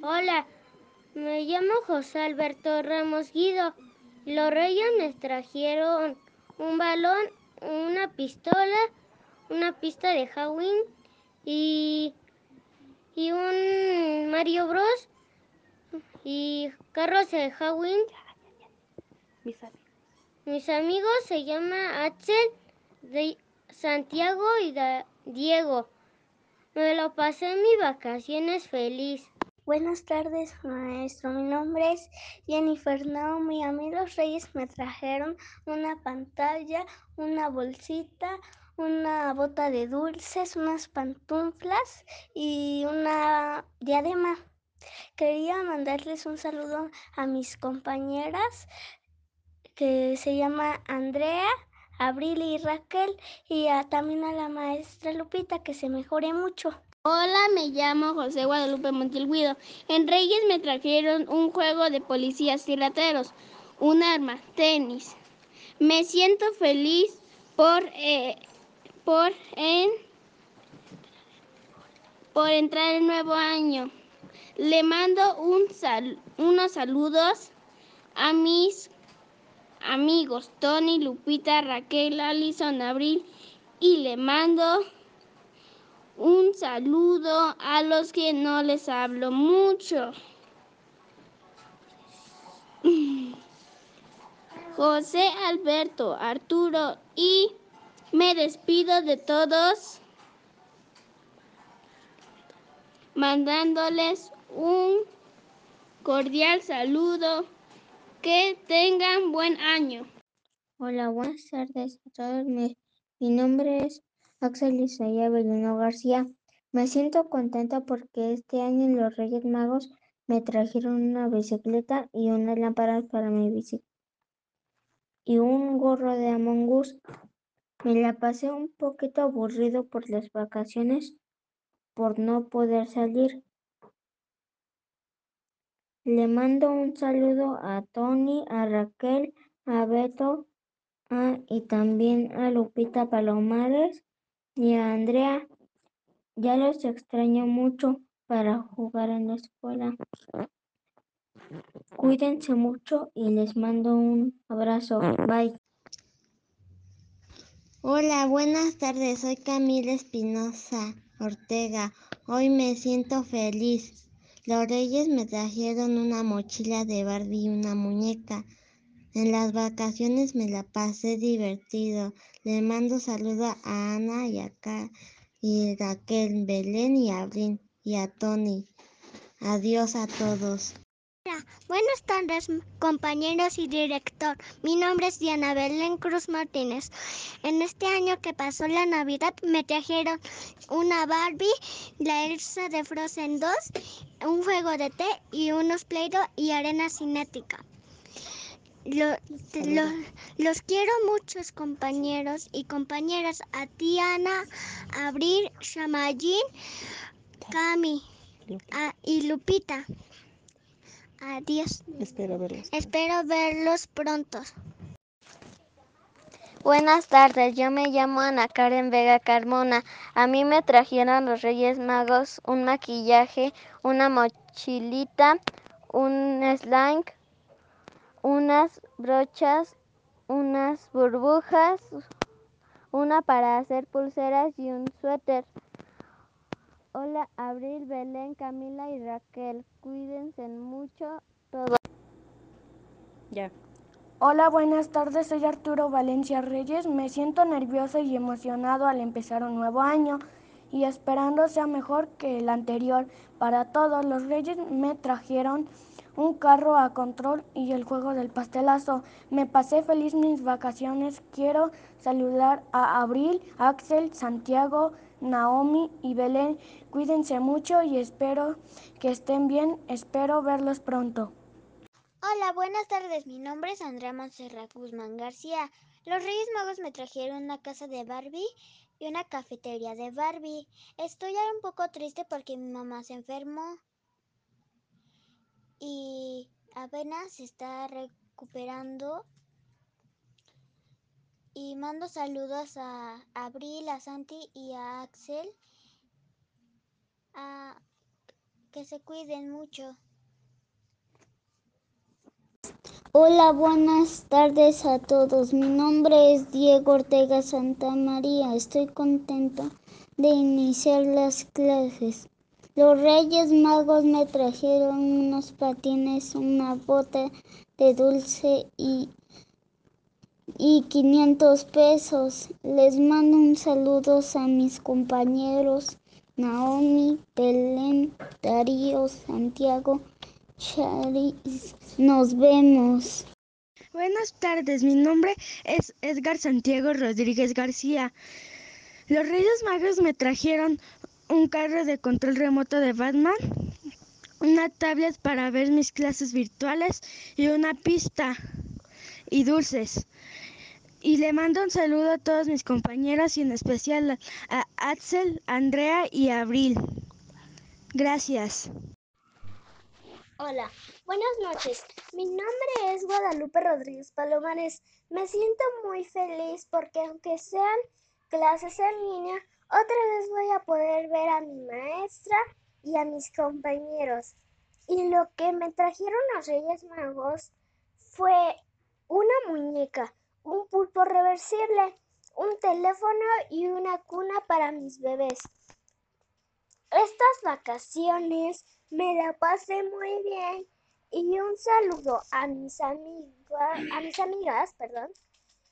Hola, me llamo José Alberto Ramos Guido. Los reyes me trajeron un balón, una pistola, una pista de Halloween y, y un Mario Bros. y carros de Halloween. Mis amigos. Mis amigos se llaman Axel, de Santiago y Diego. Me lo pasé en mis vacaciones feliz. Buenas tardes, maestro. Mi nombre es Jennifer Naomi. A mí reyes me trajeron una pantalla, una bolsita, una bota de dulces, unas pantuflas y una diadema. Quería mandarles un saludo a mis compañeras que se llama Andrea, Abril y Raquel y a- también a la maestra Lupita que se mejore mucho. Hola, me llamo José Guadalupe Montiel Guido. En Reyes me trajeron un juego de policías y un arma, tenis. Me siento feliz por, eh, por, en- por entrar el nuevo año. Le mando un sal- unos saludos a mis amigos Tony, Lupita, Raquel, Alison, Abril y le mando un saludo a los que no les hablo mucho. José Alberto, Arturo y me despido de todos mandándoles un cordial saludo. Que tengan buen año. Hola, buenas tardes a todos. Mi, mi nombre es Axel Isaías Belino García. Me siento contenta porque este año los Reyes Magos me trajeron una bicicleta y una lámpara para mi bici y un gorro de Among Us. Me la pasé un poquito aburrido por las vacaciones por no poder salir. Le mando un saludo a Tony, a Raquel, a Beto, y también a Lupita Palomares y a Andrea. Ya los extraño mucho para jugar en la escuela. Cuídense mucho y les mando un abrazo. Bye. Hola, buenas tardes. Soy Camila Espinosa Ortega. Hoy me siento feliz. Los reyes me trajeron una mochila de Barbie y una muñeca. En las vacaciones me la pasé divertido. Le mando saludos a Ana y a Raquel, Belén y Abril y a Tony. Adiós a todos. Buenas tardes, compañeros y director. Mi nombre es Diana Belén Cruz Martínez. En este año que pasó la Navidad me trajeron una Barbie, la Elsa de Frozen 2, un juego de té y unos Play-Doh y arena cinética. Lo- los quiero muchos compañeros y compañeras. A ti, Ana, Abril, Shamayín, Cami a- y Lupita. Adiós. Espero verlos. Espero verlos pronto. Buenas tardes, yo me llamo Ana Karen Vega Carmona. A mí me trajeron los Reyes Magos un maquillaje, una mochilita, un slime, unas brochas, unas burbujas, una para hacer pulseras y un suéter. Hola, Abril, Belén, Camila y Raquel. Cuídense mucho todos. Ya. Hola, buenas tardes. Soy Arturo Valencia Reyes. Me siento nervioso y emocionado al empezar un nuevo año y esperando sea mejor que el anterior. Para todos los Reyes me trajeron un carro a control y el juego del pastelazo. Me pasé feliz mis vacaciones. Quiero saludar a Abril, Axel, Santiago, Naomi y Belén. Cuídense mucho y espero que estén bien. Espero verlos pronto. Hola, buenas tardes. Mi nombre es Andrea Monserrat Guzmán García. Los Reyes Magos me trajeron una casa de Barbie y una cafetería de Barbie. Estoy ahora un poco triste porque mi mamá se enfermó y apenas se está recuperando. Y mando saludos a Abril, a Santi y a Axel. A Que se cuiden mucho. Hola, buenas tardes a todos. Mi nombre es Diego Ortega Santa María. Estoy contento de iniciar las clases. Los Reyes Magos me trajeron unos patines, una bota de dulce y, y 500 pesos. Les mando un saludo a mis compañeros Naomi, Belén, Darío, Santiago, Charis. Nos vemos. Buenas tardes, mi nombre es Edgar Santiago Rodríguez García. Los Reyes Magos me trajeron un carro de control remoto de Batman, una tablet para ver mis clases virtuales y una pista y dulces. Y le mando un saludo a todos mis compañeros y en especial a Axel, Andrea y Abril. Gracias. Hola, buenas noches. Mi nombre es Guadalupe Rodríguez Palomares. Me siento muy feliz porque aunque sean clases en línea, otra vez voy a poder ver a mi maestra y a mis compañeros. Y lo que me trajeron los Reyes Magos fue una muñeca, un pulpo reversible, un teléfono y una cuna para mis bebés. Estas vacaciones me la pasé muy bien y un saludo a mis amigas, a mis amigas, perdón,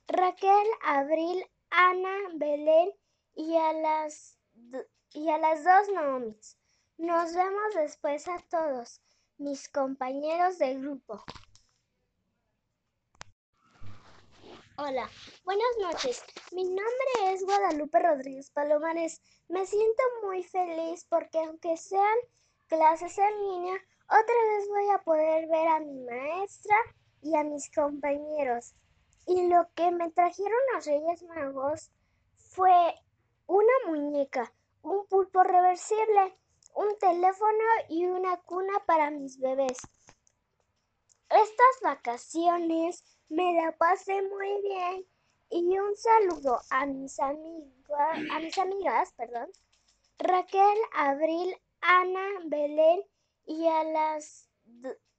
Raquel, Abril, Ana, Belén y a las y a las dos Naomis. Nos vemos después a todos, mis compañeros de grupo. Hola, buenas noches. Mi nombre es Guadalupe Rodríguez Palomares. Me siento muy feliz porque aunque sean clases en línea, otra vez voy a poder ver a mi maestra y a mis compañeros. Y lo que me trajeron los Reyes Magos fue una muñeca, un pulpo reversible, un teléfono y una cuna para mis bebés. Estas vacaciones me la pasé muy bien y un saludo a mis amigas, a mis amigas, perdón, Raquel, Abril, Ana, Belén y a las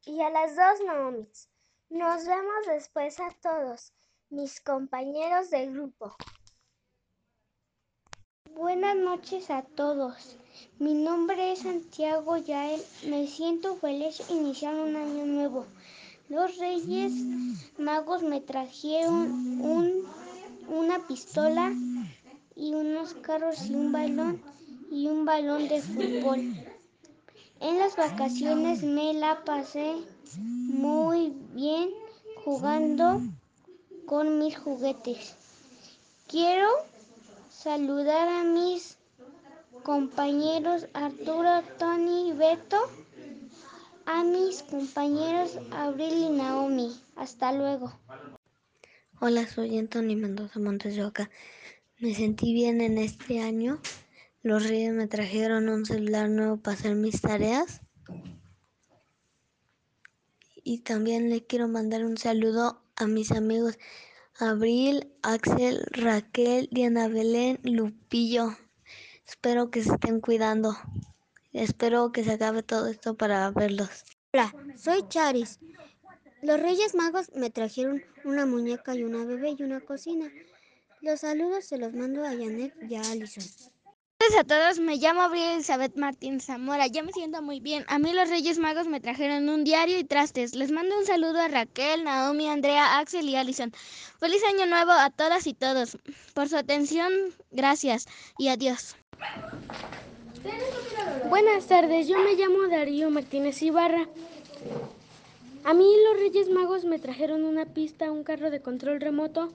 y a las dos Naomis. Nos vemos después a todos, mis compañeros de grupo. Buenas noches a todos. Mi nombre es Santiago Yael. Me siento feliz iniciar un año nuevo. Los Reyes Magos me trajeron un, una pistola y unos carros y un balón y un balón de fútbol. En las vacaciones me la pasé muy bien jugando con mis juguetes. Quiero saludar a mis compañeros Arturo, Tony y Beto a mis compañeros Abril y Naomi. Hasta luego. Hola, soy Anthony Mendoza Montes de Oca. Me sentí bien en este año. Los reyes me trajeron un celular nuevo para hacer mis tareas. Y también le quiero mandar un saludo a mis amigos Abril, Axel, Raquel, Diana Belén, Lupillo. Espero que se estén cuidando. Espero que se acabe todo esto para verlos. Hola, soy Charis. Los Reyes Magos me trajeron una muñeca y una bebé y una cocina. Los saludos se los mando a Janet y a Alison. A todos, me llamo Abril Elizabeth Martín Zamora. Ya me siento muy bien. A mí los Reyes Magos me trajeron un diario y trastes. Les mando un saludo a Raquel, Naomi, Andrea, Axel y Alison. Feliz año nuevo a todas y todos. Por su atención, gracias y adiós. Buenas tardes, yo me llamo Darío Martínez Ibarra. A mí los Reyes Magos me trajeron una pista, un carro de control remoto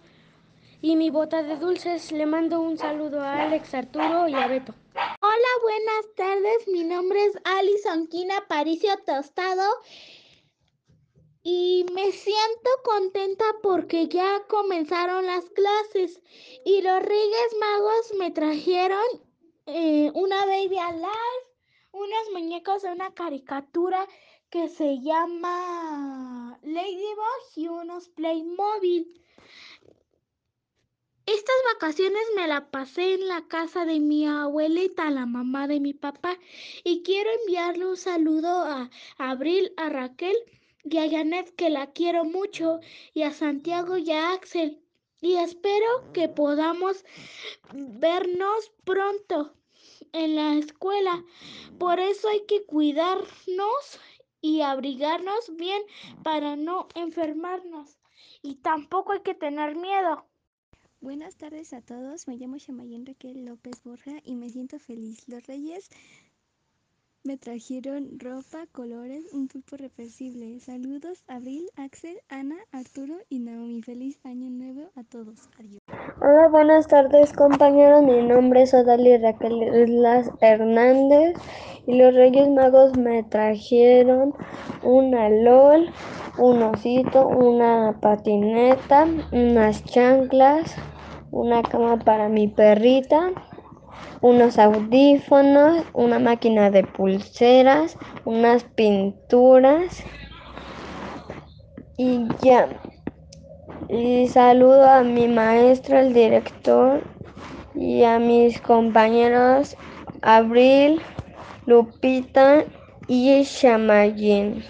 y mi bota de dulces. Le mando un saludo a Alex, Arturo y a Beto. Hola, buenas tardes. Mi nombre es Alison Quina Paricio Tostado y me siento contenta porque ya comenzaron las clases y los Reyes Magos me trajeron eh, una Baby Alive, unos muñecos de una caricatura que se llama Ladybug y unos Playmobil. Estas vacaciones me la pasé en la casa de mi abuelita, la mamá de mi papá, y quiero enviarle un saludo a Abril, a Raquel y a Janet, que la quiero mucho, y a Santiago y a Axel. Y espero que podamos vernos pronto en la escuela. Por eso hay que cuidarnos y abrigarnos bien para no enfermarnos. Y tampoco hay que tener miedo. Buenas tardes a todos, me llamo Shamayen Raquel López Borja y me siento feliz. Los reyes me trajeron ropa, colores, un pulpo reversible. Saludos, Abril, Axel, Ana, Arturo y Naomi. Feliz año nuevo a todos. Adiós. Hola, buenas tardes compañeros. Mi nombre es Odali Raquel Islas Hernández y los Reyes Magos me trajeron una LOL, un osito, una patineta, unas chanclas, una cama para mi perrita, unos audífonos, una máquina de pulseras, unas pinturas y ya. Y saludo a mi maestro, el director y a mis compañeros Abril, Lupita y Shamayin.